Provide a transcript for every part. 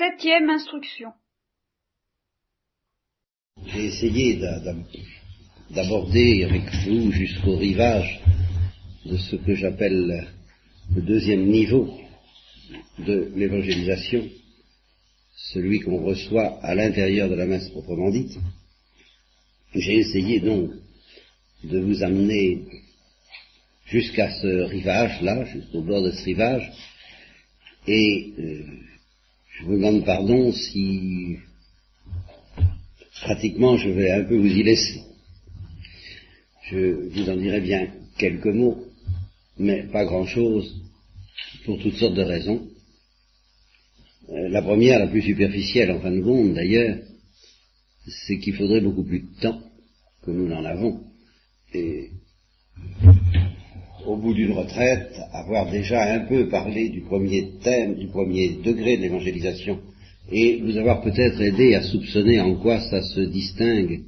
Septième instruction. J'ai essayé d'aborder avec vous jusqu'au rivage de ce que j'appelle le deuxième niveau de l'évangélisation, celui qu'on reçoit à l'intérieur de la messe proprement dite. J'ai essayé donc de vous amener jusqu'à ce rivage-là, jusqu'au bord de ce rivage, et euh, je vous demande pardon si pratiquement je vais un peu vous y laisser. Je vous en dirai bien quelques mots, mais pas grand-chose, pour toutes sortes de raisons. Euh, la première, la plus superficielle en fin de compte d'ailleurs, c'est qu'il faudrait beaucoup plus de temps que nous n'en avons. Et au bout d'une retraite, avoir déjà un peu parlé du premier thème, du premier degré de l'évangélisation, et vous avoir peut-être aidé à soupçonner en quoi ça se distingue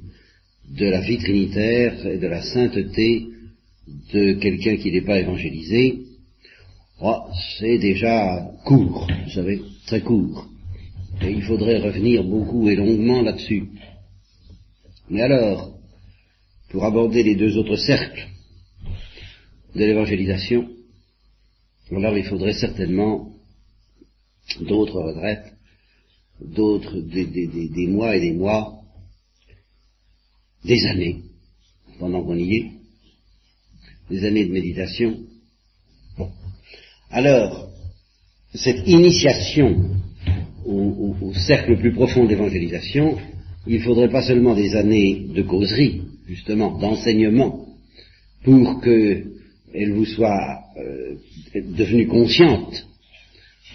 de la vie trinitaire et de la sainteté de quelqu'un qui n'est pas évangélisé, oh, c'est déjà court, vous savez, très court. Et il faudrait revenir beaucoup et longuement là-dessus. Mais alors, pour aborder les deux autres cercles de l'évangélisation, alors il faudrait certainement d'autres retraites, d'autres des, mois et des mois, des années, pendant qu'on y est, des années de méditation. Alors, cette initiation au, au cercle le plus profond d'évangélisation, il faudrait pas seulement des années de causerie, justement, d'enseignement, pour qu'elle vous soit euh, devenue consciente,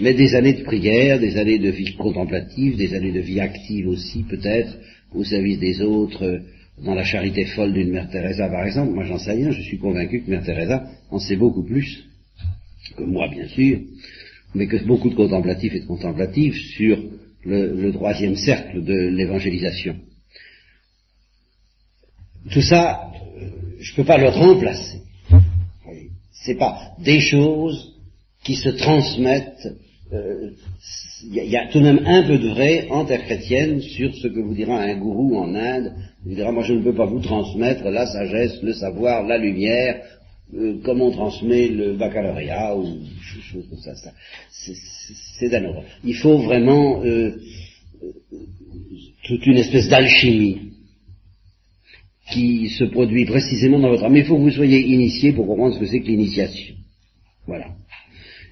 mais des années de prière, des années de vie contemplative, des années de vie active aussi, peut-être, au service des autres, euh, dans la charité folle d'une Mère Teresa, par exemple. Moi, j'en sais rien, je suis convaincu que Mère Teresa en sait beaucoup plus que moi, bien sûr, mais que beaucoup de contemplatifs et de contemplatives sur le, troisième cercle de l'évangélisation. Tout ça, je ne peux pas le remplacer. C'est pas des choses qui se transmettent. Il euh, y, a tout de même un peu de vrai en terre chrétienne sur ce que vous dira un gourou en Inde. Il dira moi je ne peux pas vous transmettre la sagesse, le savoir, la lumière, euh, comme on transmet le baccalauréat ou chose comme ça. c'est d'un. Il faut vraiment euh, euh, toute une espèce d'alchimie qui se produit précisément dans votre âme. Il faut que vous soyez initié pour comprendre ce que c'est que l'initiation. Voilà.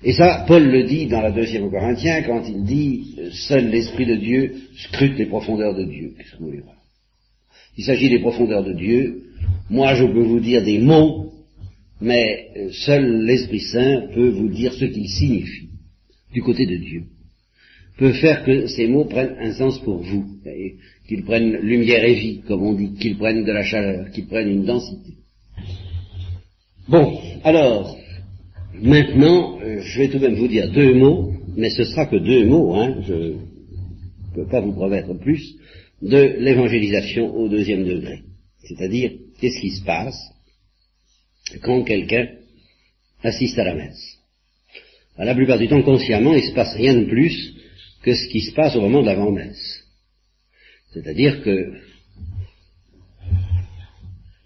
Et ça, Paul le dit dans la deuxième Corinthiens quand il dit Seul l'Esprit de Dieu scrute les profondeurs de Dieu. Qu'est-ce que vous voulez voir? Il s'agit des profondeurs de Dieu. Moi, je peux vous dire des mots mais euh, seul l'Esprit Saint peut vous dire ce qu'il signifie du côté de Dieu, peut faire que ces mots prennent un sens pour vous, qu'ils prennent lumière et vie, comme on dit, qu'ils prennent de la chaleur, qu'ils prennent une densité. Bon, alors, maintenant, euh, je vais tout de même vous dire deux mots, mais ce sera que deux mots, hein, je ne peux pas vous promettre plus, de l'évangélisation au deuxième degré. C'est-à-dire, qu'est-ce qui se passe quand quelqu'un assiste à la messe? la plupart du temps, consciemment, il ne se passe rien de plus que ce qui se passe au moment de l'avant-messe. C'est-à-dire que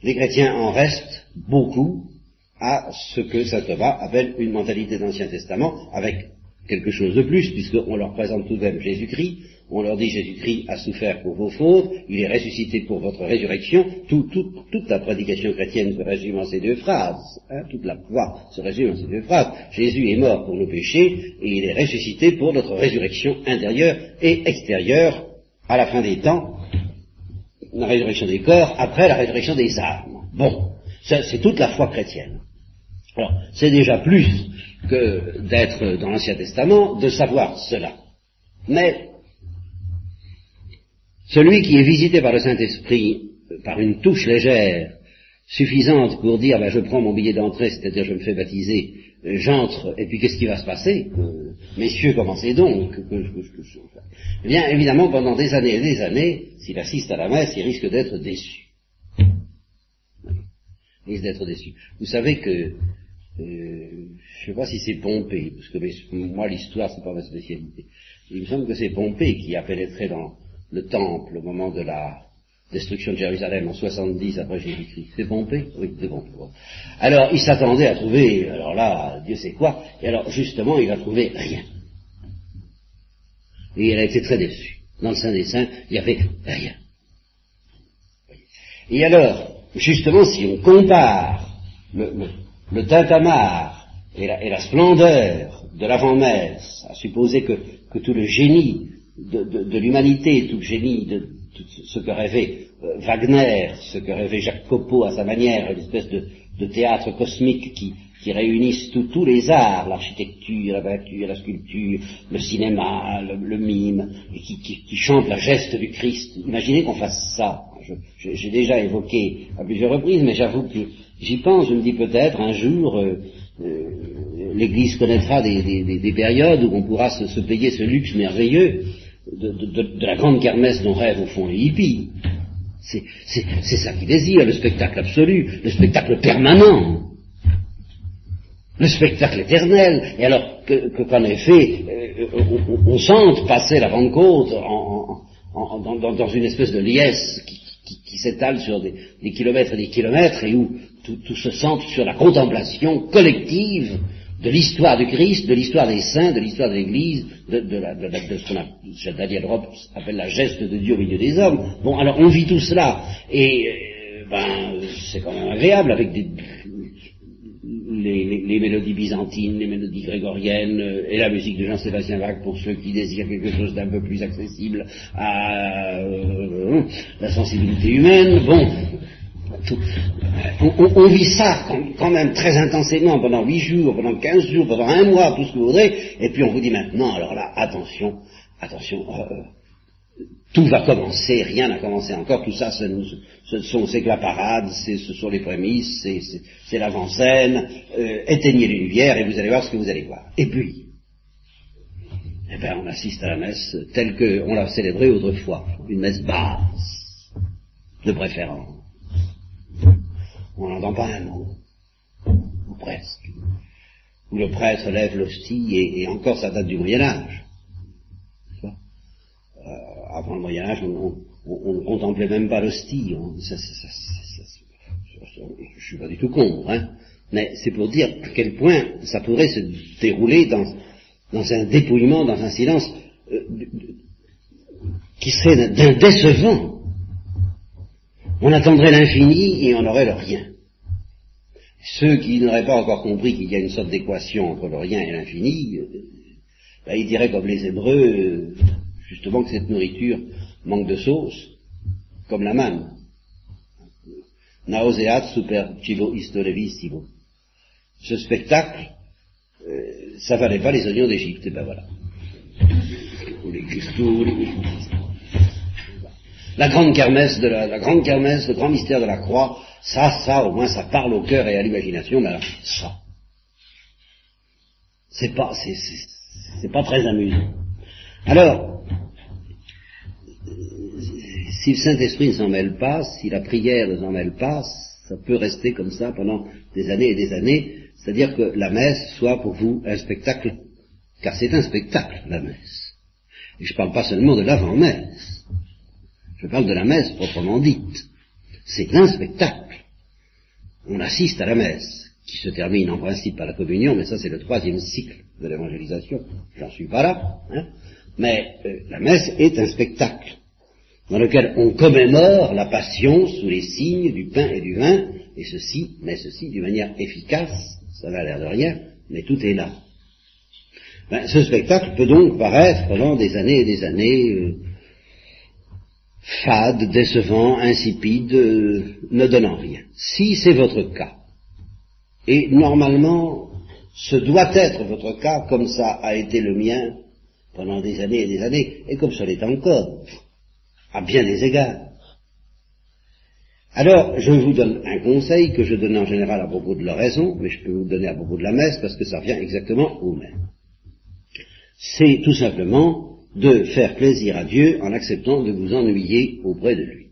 les chrétiens en restent beaucoup à ce que saint Thomas appelle une mentalité d'Ancien Testament, avec quelque chose de plus, puisqu'on leur présente tout de même Jésus-Christ, on leur dit Jésus-Christ a souffert pour vos fautes, il est ressuscité pour votre résurrection, toute la prédication chrétienne se résume en ces deux phrases, hein, toute la foi se résume en ces deux phrases. Jésus est mort pour nos péchés et il est ressuscité pour notre résurrection intérieure et extérieure à la fin des temps, la résurrection des corps après la résurrection des âmes. Bon, c'est toute la foi chrétienne. Alors, c'est déjà plus que d'être dans l'Ancien Testament, de savoir cela. Mais celui qui est visité par le Saint-Esprit, par une touche légère, suffisante pour dire ben, je prends mon billet d'entrée, c'est-à-dire je me fais baptiser, j'entre, et puis qu'est-ce qui va se passer? Messieurs, commencez donc? eh bien, évidemment, pendant des années et des années, s'il assiste à la messe, il risque d'être déçu. Il risque d'être déçu. Vous savez que, euh, je ne sais pas si c'est Pompée, parce que moi l'histoire c'est pas ma spécialité, Il me semble que c'est Pompée qui a pénétré dans le temple au moment de la destruction de Jérusalem en 70 après Jésus-Christ. C'est Pompée Oui, c'est Pompée. Alors, il s'attendait à trouver, alors là, Dieu sait quoi, et alors justement, il a trouvé rien. Et il a été très déçu. Dans le Saint des Saints, il n'y avait rien. Et alors, justement, si on compare le, le, tintamarre et la, splendeur de l'avant-messe, à supposer que, tout le génie de, l'humanité, tout le génie de, ce que rêvait euh, Wagner, ce que rêvait Jacques Copeau à sa manière, une espèce de, théâtre cosmique qui, qui tous les arts, l'architecture, la peinture, la sculpture, le cinéma, le, mime, et qui, qui, chante la geste du Christ. Imaginez qu'on fasse ça. J'ai déjà évoqué à plusieurs reprises, mais j'avoue que j'y pense, je me dis peut-être un jour, euh, euh, l'Église connaîtra des, périodes où on pourra se, payer ce luxe merveilleux de, la grande kermesse dont rêvent au fond les hippies. C'est ça qu'ils désirent, le spectacle absolu, le spectacle permanent le spectacle éternel, et alors qu'en effet, on, sente passer la Pentecôte dans, une espèce de liesse qui, s'étale sur des, kilomètres et des kilomètres, et où tout, se centre sur la contemplation collective de l'histoire du Christ, de l'histoire des saints, de l'histoire de l'Église, de, ce qu'on Daniel Rob appelle la geste de Dieu au milieu des hommes. Bon, alors on vit tout cela, et euh, ben, c'est quand même agréable avec des, les, mélodies byzantines, les mélodies grégoriennes euh, et la musique de Jean-Sébastien Bach pour ceux qui désirent quelque chose d'un peu plus accessible à euh, la sensibilité humaine. Bon, on, vit ça quand, même très intensément pendant huit jours, pendant quinze jours, pendant un mois, tout ce que vous voudrez, et puis on vous dit maintenant, alors là, attention, attention, euh, tout va commencer, rien n'a commencé encore, tout ça, ce, sont, c'est que la parade, ce sont les prémices, c'est, l'avant-scène, euh, éteignez les lumières et vous allez voir ce que vous allez voir. Et puis, eh bien, on assiste à la messe telle qu'on l'a célébrée autrefois, une messe basse, de préférence. On n'entend pas un mot, ou presque. Où le prêtre lève l'hostie, et encore ça date du Moyen Âge avant le Moyen Âge, on, ne contemplait même pas l'hostie. je ne suis pas du tout con, hein, mais c'est pour dire à quel point ça pourrait se dérouler dans, un dépouillement, dans un silence euh, qui serait d'un décevant. On attendrait l'infini et on n'aurait le rien. Ceux qui n'auraient pas encore compris qu'il y a une sorte d'équation entre le rien et l'infini, ben, ils diraient comme les Hébreux, euh, justement que cette nourriture manque de sauce, comme la manne. Nauseat super cibo historevissimo. Ce spectacle, euh, ça valait pas les oignons d'Égypte, et ben voilà. La grande kermesse le grand mystère de la croix, ça, ça, au moins ça parle au cœur et à l'imagination, mais alors, ça. C'est pas, c'est pas très amusant. Alors, si le Saint-Esprit ne s'en mêle pas, si la prière ne s'en mêle pas, ça peut rester comme ça pendant des années et des années, c'est-à-dire que la messe soit pour vous un spectacle, car c'est un spectacle, la messe. Et je ne parle pas seulement de l'avant-messe, je parle de la messe proprement dite. C'est un spectacle. On assiste à la messe, qui se termine en principe par la communion, mais ça c'est le troisième cycle de l'évangélisation, j'en suis pas là, hein. mais euh, la messe est un spectacle dans lequel on commémore la passion sous les signes du pain et du vin, et ceci, mais ceci d'une manière efficace, ça n'a l'air de rien, mais tout est là. Ben, ce spectacle peut donc paraître pendant des années et des années euh, fade, décevant, insipide, euh, ne donnant rien. Si c'est votre cas, et normalement ce doit être votre cas comme ça a été le mien pendant des années et des années, et comme ça l'est encore, à bien des égards. Alors, je vous donne un conseil que je donne en général à propos de l'oraison, mais je peux vous donner à propos de la messe parce que ça revient exactement au même. C'est tout simplement de faire plaisir à Dieu en acceptant de vous ennuyer auprès de lui.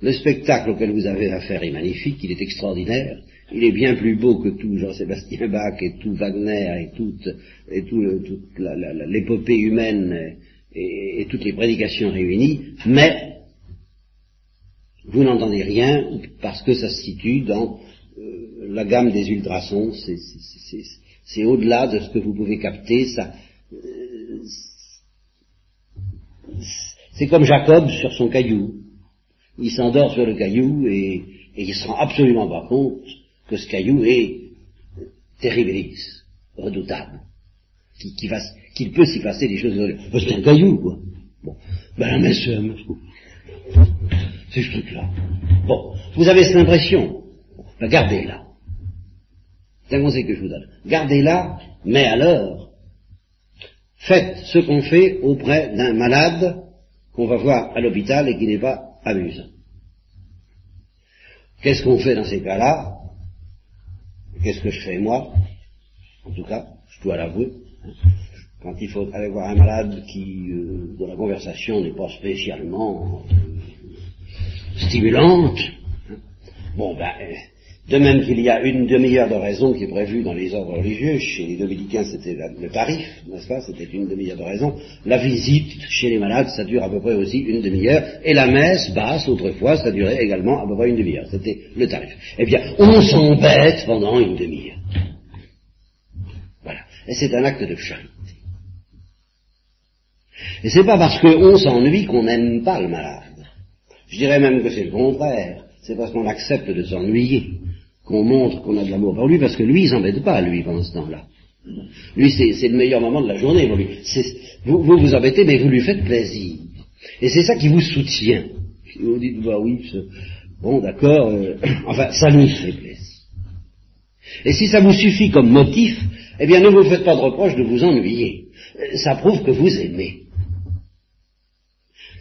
Le spectacle auquel vous avez affaire est magnifique, il est extraordinaire, il est bien plus beau que tout Jean-Sébastien Bach et tout Wagner et toute, et tout, l'épopée humaine et, toutes les prédications réunies, mais vous n'entendez rien parce que ça se situe dans euh, la gamme des ultrasons, c'est au-delà de ce que vous pouvez capter, ça, euh, c'est comme Jacob sur son caillou. Il s'endort sur le caillou et, et il ne se rend absolument pas compte que ce caillou est terribilis, redoutable, qu'il peut s'y passer des choses. C'est un caillou, quoi. Bon, ben messe, c'est ce truc-là. Bon, vous avez cette impression. Ben, gardez-la. C'est un conseil que je vous donne. Gardez-la, mais alors, faites ce qu'on fait auprès d'un malade qu'on va voir à l'hôpital et qui n'est pas amusant. Qu'est-ce qu'on fait dans ces cas-là? Qu'est-ce que je fais moi? En tout cas, je dois l'avouer. Quand il faut aller voir un malade qui, euh, dont la conversation n'est pas spécialement euh, stimulante, hein. bon ben, de même qu'il y a une demi-heure de raison qui est prévue dans les ordres religieux, chez les dominicains c'était le tarif, n'est-ce pas, c'était une demi-heure de raison, la visite chez les malades ça dure à peu près aussi une demi-heure, et la messe basse autrefois ça durait également à peu près une demi-heure, c'était le tarif. Eh bien, on s'embête pendant une demi-heure. Voilà. Et c'est un acte de charité. Et c'est pas parce qu'on s'ennuie qu'on n'aime pas le malade. Je dirais même que c'est le contraire. C'est parce qu'on accepte de s'ennuyer qu'on montre qu'on a de l'amour pour lui, parce que lui, il s'embête pas, lui, pendant ce temps-là. Lui, c'est le meilleur moment de la journée lui. Vous, vous vous embêtez, mais vous lui faites plaisir. Et c'est ça qui vous soutient. Vous dites, bah oui, bon, d'accord, euh, enfin, ça nous fait plaisir. Et si ça vous suffit comme motif, eh bien, ne vous faites pas de reproche de vous ennuyer. Euh, ça prouve que vous aimez.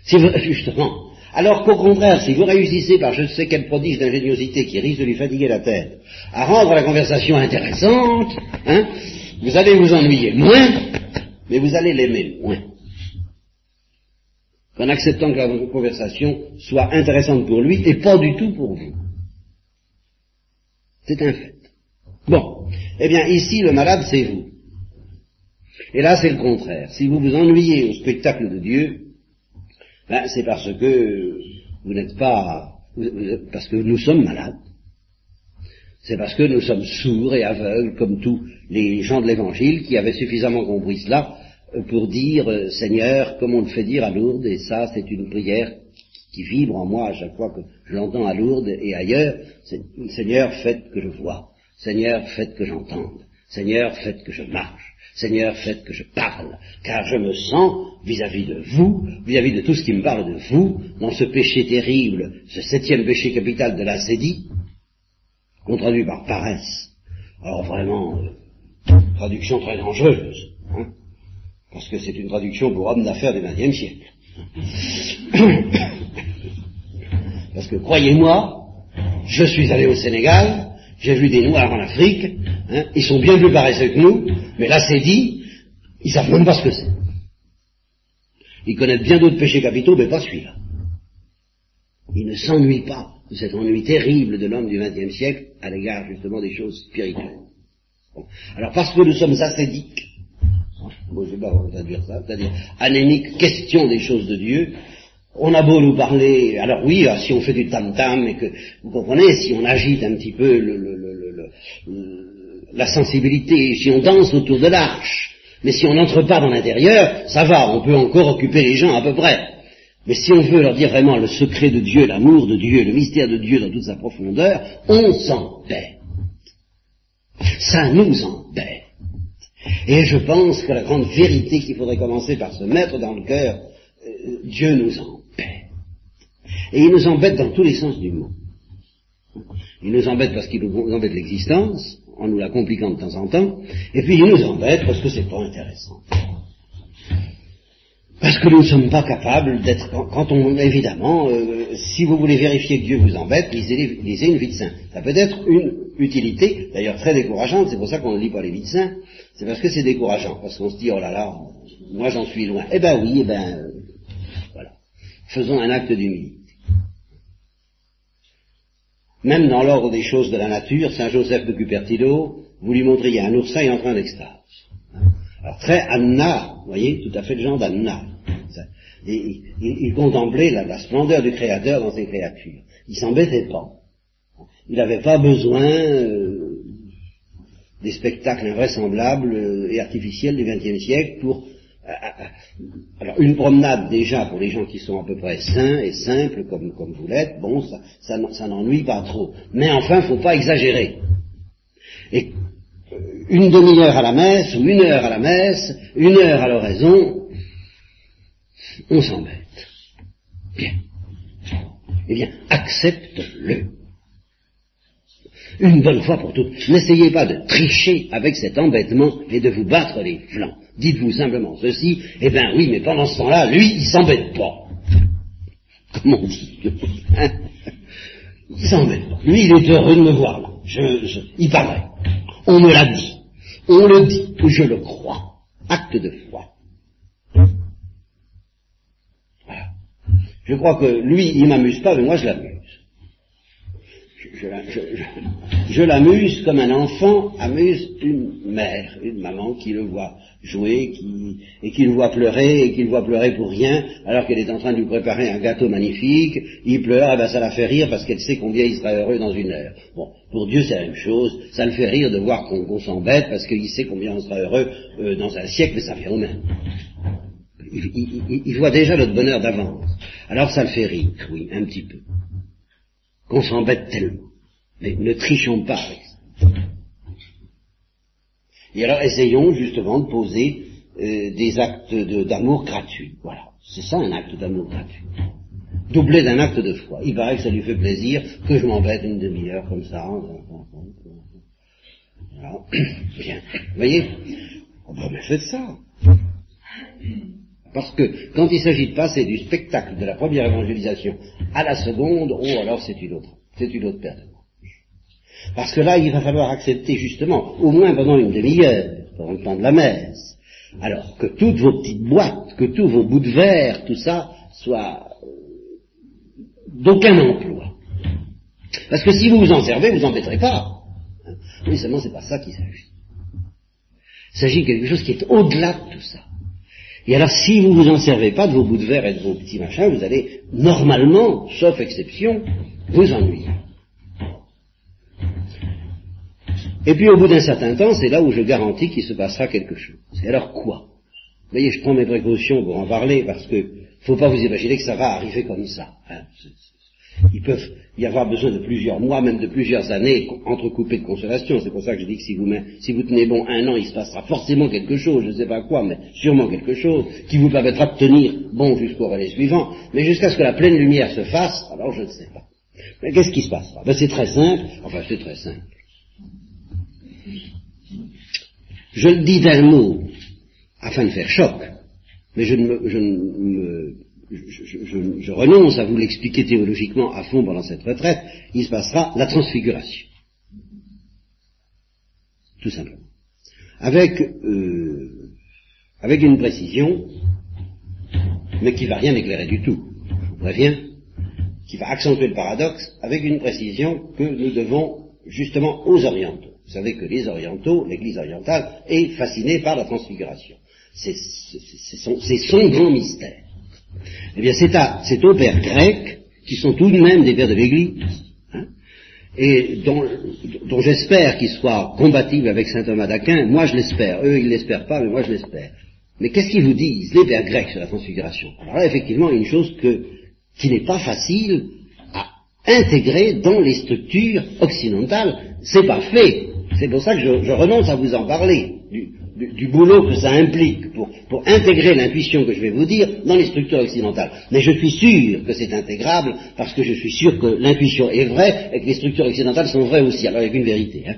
Si vous, justement, alors qu'au contraire, si vous réussissez par je ne sais quel prodige d'ingéniosité qui risque de lui fatiguer la tête, à rendre la conversation intéressante, hein, vous allez vous ennuyer moins, mais vous allez l'aimer moins. En acceptant que la conversation soit intéressante pour lui et pas du tout pour vous. C'est un fait. Bon. Eh bien, ici, le malade, c'est vous. Et là, c'est le contraire. Si vous vous ennuyez au spectacle de Dieu, c'est parce que vous n'êtes pas, parce que nous sommes malades. C'est parce que nous sommes sourds et aveugles, comme tous les gens de l'Évangile, qui avaient suffisamment compris cela euh, pour dire, euh, Seigneur, comme on le fait dire à Lourdes, et ça c'est une prière qui vibre en moi à chaque fois que je l'entends à Lourdes et ailleurs, Seigneur, faites que je vois, Seigneur, faites que j'entende, Seigneur, faites que je marche. Seigneur, faites que je parle, car je me sens, vis-à-vis de vous, vis-à-vis de tout ce qui me parle de vous, dans ce péché terrible, ce septième péché capital de la sédie, qu'on traduit par paresse. Alors vraiment, euh, traduction très dangereuse, hein, parce que c'est une traduction pour homme d'affaires du XXe siècle. parce que croyez-moi, je suis allé au Sénégal, j'ai vu des Noirs en Afrique, hein, ils sont bien plus paresseux que nous, mais là c'est dit, ils savent même pas ce que c'est. Ils connaissent bien d'autres péchés capitaux, mais pas celui-là. Ils ne s'ennuient pas de cet ennui terrible de l'homme du XXe siècle à l'égard justement des choses spirituelles. Alors parce que nous sommes ascédiques, bon, je sais pas traduire ça, c'est-à-dire anémiques, question des choses de Dieu, on a beau nous parler, alors oui, ah, si on fait du tam-tam et que, vous comprenez, si on agite un petit peu la sensibilité, si on danse autour de l'arche, mais si on n'entre pas dans l'intérieur, ça va, on peut encore occuper les gens à peu près. Mais si on veut leur dire vraiment le secret de Dieu, l'amour de Dieu, le mystère de Dieu dans toute sa profondeur, on s'embête. Ça nous embête. Et je pense que la grande vérité qu'il faudrait commencer par se mettre dans le cœur, euh, Dieu nous embête. Et il nous embête dans tous les sens du mot. Il nous embête parce qu'il nous embête l'existence, en nous la compliquant de temps en temps, et puis il nous embête parce que c'est pas intéressant. Parce que nous ne sommes pas capables d'être, quand on, évidemment, euh, si vous voulez vérifier que Dieu vous embête, lisez, lisez une vie de saint. Ça peut être une utilité, d'ailleurs très décourageante, c'est pour ça qu'on ne lit pas les vies de saints, c'est parce que c'est décourageant, parce qu'on se dit, oh là là, moi j'en suis loin. Eh ben oui, eh ben, euh, voilà. Faisons un acte d'humilité. Même dans l'ordre des choses de la nature, Saint Joseph de Cupertino, vous lui montriez un oursin en train d'extase. Alors très Anna, vous voyez, tout à fait le genre d'Anna. Il, contemplait la, splendeur du Créateur dans ses créatures. Il s'embêtait pas. Il n'avait pas besoin euh, des spectacles invraisemblables euh, et artificiels du XXe siècle pour alors une promenade déjà pour les gens qui sont à peu près sains et simples comme, vous l'êtes, bon, ça, ça, n'ennuie pas trop. Mais enfin, il ne faut pas exagérer. Et euh, une demi-heure à la messe, ou une heure à la messe, une heure à l'oraison, on s'embête. Bien. Eh bien, accepte-le. Une bonne fois pour toutes. N'essayez pas de tricher avec cet embêtement et de vous battre les flancs. Dites-vous simplement ceci, eh bien oui, mais pendant ce temps-là, lui, il s'embête pas. Comment on dit hein? Il s'embête pas. Lui, il est heureux de me voir là. Je, il paraît. On me l'a dit. On le dit. Je le crois. Acte de foi. Voilà. Je crois que lui, il m'amuse pas, mais moi, je l'amuse je, l'amuse comme un enfant amuse une mère, une maman qui le voit jouer et qui le voit pleurer et qui le voit pleurer pour rien alors qu'elle est en train de lui préparer un gâteau magnifique. Il pleure, et eh ben ça la fait rire parce qu'elle sait combien il sera heureux dans une heure. Bon, pour Dieu c'est la même chose. Ça le fait rire de voir qu'on s'embête parce qu'il sait combien on sera heureux euh, dans un siècle, mais ça fait au même. il voit déjà notre bonheur d'avance. Alors ça le fait rire, oui, un petit peu qu'on s'embête tellement. Mais ne trichons pas avec ça. Et alors essayons justement de poser euh, des actes d'amour gratuits. Voilà, c'est ça un acte d'amour gratuit. Doublé d'un acte de foi. Il paraît que ça lui fait plaisir que je m'embête une demi-heure comme ça. Voilà. Bien. Vous voyez oh ben, mais faites ça. Parce que quand il s'agit de passer du spectacle de la première évangélisation à la seconde, oh alors c'est une autre, c'est une autre paire de Parce que là, il va falloir accepter justement, au moins pendant une demi-heure, pendant le temps de la messe, alors que toutes vos petites boîtes, que tous vos bouts de verre, tout ça, soit euh, d'aucun emploi. Parce que si vous vous en servez, vous n'en embêterez pas. Oui, seulement c'est pas ça qu'il s'agit. Il s'agit de quelque chose qui est au-delà de tout ça. Et alors, si vous ne vous en servez pas de vos bouts de verre et de vos petits machins, vous allez, normalement, sauf exception, vous ennuyer. Et puis, au bout d'un certain temps, c'est là où je garantis qu'il se passera quelque chose. Et alors quoi? Vous voyez, je prends mes précautions pour en parler parce que faut pas vous imaginer que ça va arriver comme ça. Hein. Ils peuvent y avoir besoin de plusieurs mois, même de plusieurs années, entrecoupées de consolation. C'est pour ça que je dis que si vous, si vous tenez bon un an, il se passera forcément quelque chose, je ne sais pas quoi, mais sûrement quelque chose, qui vous permettra de tenir bon jusqu'au relais suivant. Mais jusqu'à ce que la pleine lumière se fasse, alors je ne sais pas. Mais qu'est-ce qui se passera? Ben, C'est très simple. Enfin, c'est très simple. Je le dis d'un mot, afin de faire choc, mais je ne ne renonce à vous l'expliquer théologiquement à fond pendant cette retraite, il se passera la transfiguration. Tout simplement. Avec, euh, une précision, mais qui va rien éclairer du tout, je vous préviens, qui va accentuer le paradoxe, avec une précision que nous devons justement aux orientaux. Vous savez que les orientaux, l'Église orientale, est fascinée par la transfiguration. C'est son grand mystère. Eh bien, c'est aux pères grecs, qui sont tout de même des pères de l'Église, hein, et dont, j'espère qu'ils soient compatibles avec saint Thomas d'Aquin, moi je l'espère, eux ils l'espèrent pas, mais moi je l'espère. Mais qu'est-ce qu'ils vous disent, les pères grecs, sur la transfiguration? Alors là, effectivement, il y a une chose qui n'est pas facile à intégrer dans les structures occidentales. C'est pas fait. C'est pour ça que je, renonce à vous en parler du, boulot que ça implique pour, intégrer l'intuition que je vais vous dire dans les structures occidentales. Mais je suis sûr que c'est intégrable parce que je suis sûr que l'intuition est vraie et que les structures occidentales sont vraies aussi. Alors il y a une vérité. Hein.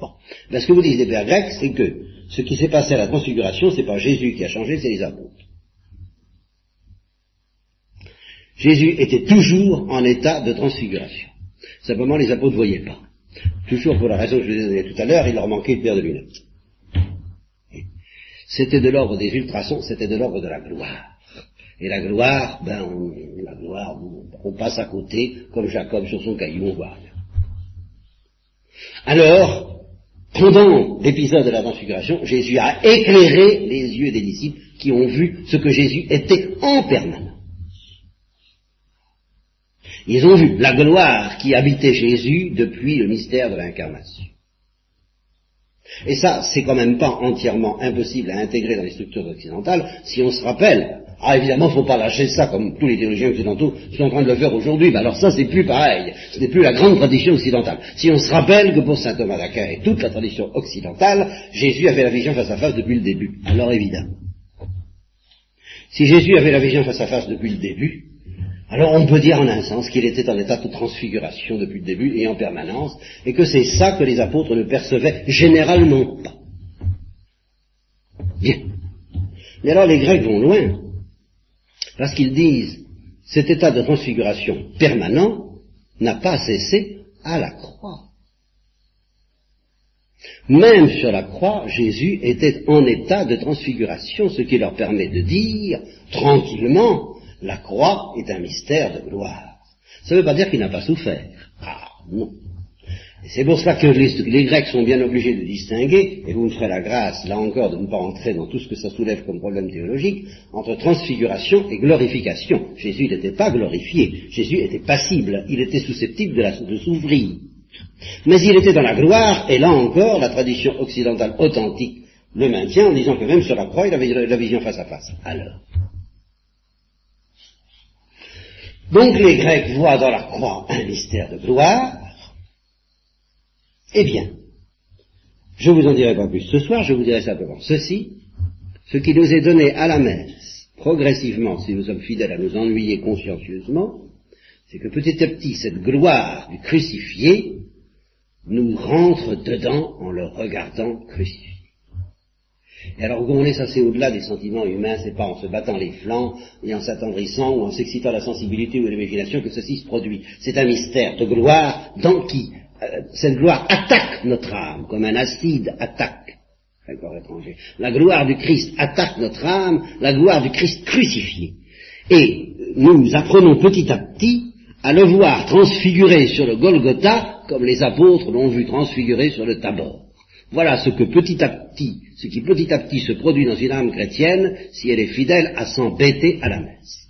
Bon. Ben, ce que vous disent les pères grecs, c'est que ce qui s'est passé à la transfiguration, c'est pas Jésus qui a changé, c'est les apôtres. Jésus était toujours en état de transfiguration. Simplement, les apôtres ne voyaient pas. Toujours pour la raison que je vous ai donnée tout à l'heure, il leur manquait une paire de lunettes. C'était de l'ordre des ultrasons, c'était de l'ordre de la gloire. Et la gloire, ben, on, la gloire, on, passe à côté, comme Jacob sur son caillou, on voit. Alors, pendant l'épisode de la transfiguration, Jésus a éclairé les yeux des disciples qui ont vu ce que Jésus était en permanence. Ils ont vu la gloire qui habitait Jésus depuis le mystère de l'incarnation. Et ça, c'est quand même pas entièrement impossible à intégrer dans les structures occidentales si on se rappelle. Ah, évidemment, il faut pas lâcher ça comme tous les théologiens occidentaux sont en train de le faire aujourd'hui. Mais alors ça, c'est plus pareil. Ce n'est plus la grande tradition occidentale. Si on se rappelle que pour saint Thomas d'Aquin et toute la tradition occidentale, Jésus avait la vision face à face depuis le début. Alors évidemment. Si Jésus avait la vision face à face depuis le début, alors on peut dire en un sens qu'il était en état de transfiguration depuis le début et en permanence, et que c'est ça que les apôtres ne percevaient généralement pas. Bien. Mais alors les Grecs vont loin, parce qu'ils disent cet état de transfiguration permanent n'a pas cessé à la croix. Même sur la croix, Jésus était en état de transfiguration, ce qui leur permet de dire tranquillement la croix est un mystère de gloire. Ça ne veut pas dire qu'il n'a pas souffert. Ah, non. C'est pour cela que les, Grecs sont bien obligés de distinguer, et vous me ferez la grâce, là encore, de ne pas entrer dans tout ce que ça soulève comme problème théologique, entre transfiguration et glorification. Jésus n'était pas glorifié, Jésus était passible, il était susceptible de, s'ouvrir. Mais il était dans la gloire, et là encore, la tradition occidentale authentique le maintient en disant que même sur la croix, il avait la vision face à face. Alors, Donc les Grecs voient dans la croix un mystère de gloire. Eh bien, je vous en dirai pas plus ce soir, je vous dirai simplement ceci, ce qui nous est donné à la messe, progressivement, si nous sommes fidèles à nous ennuyer consciencieusement, c'est que petit à petit, cette gloire du crucifié nous rentre dedans en le regardant crucifié. Et alors, vous comprenez, ça c'est au-delà des sentiments humains, c'est pas en se battant les flancs et en s'attendrissant ou en s'excitant la sensibilité ou l'imagination que ceci se produit. C'est un mystère de gloire dans qui euh, cette gloire attaque notre âme comme un acide attaque un corps. La gloire du Christ attaque notre âme, la gloire du Christ crucifié. Et nous apprenons petit à petit à le voir transfiguré sur le Golgotha comme les apôtres l'ont vu transfiguré sur le Tabor. Voilà ce que petit à petit, ce qui petit à petit se produit dans une âme chrétienne si elle est fidèle à s'embêter à la messe.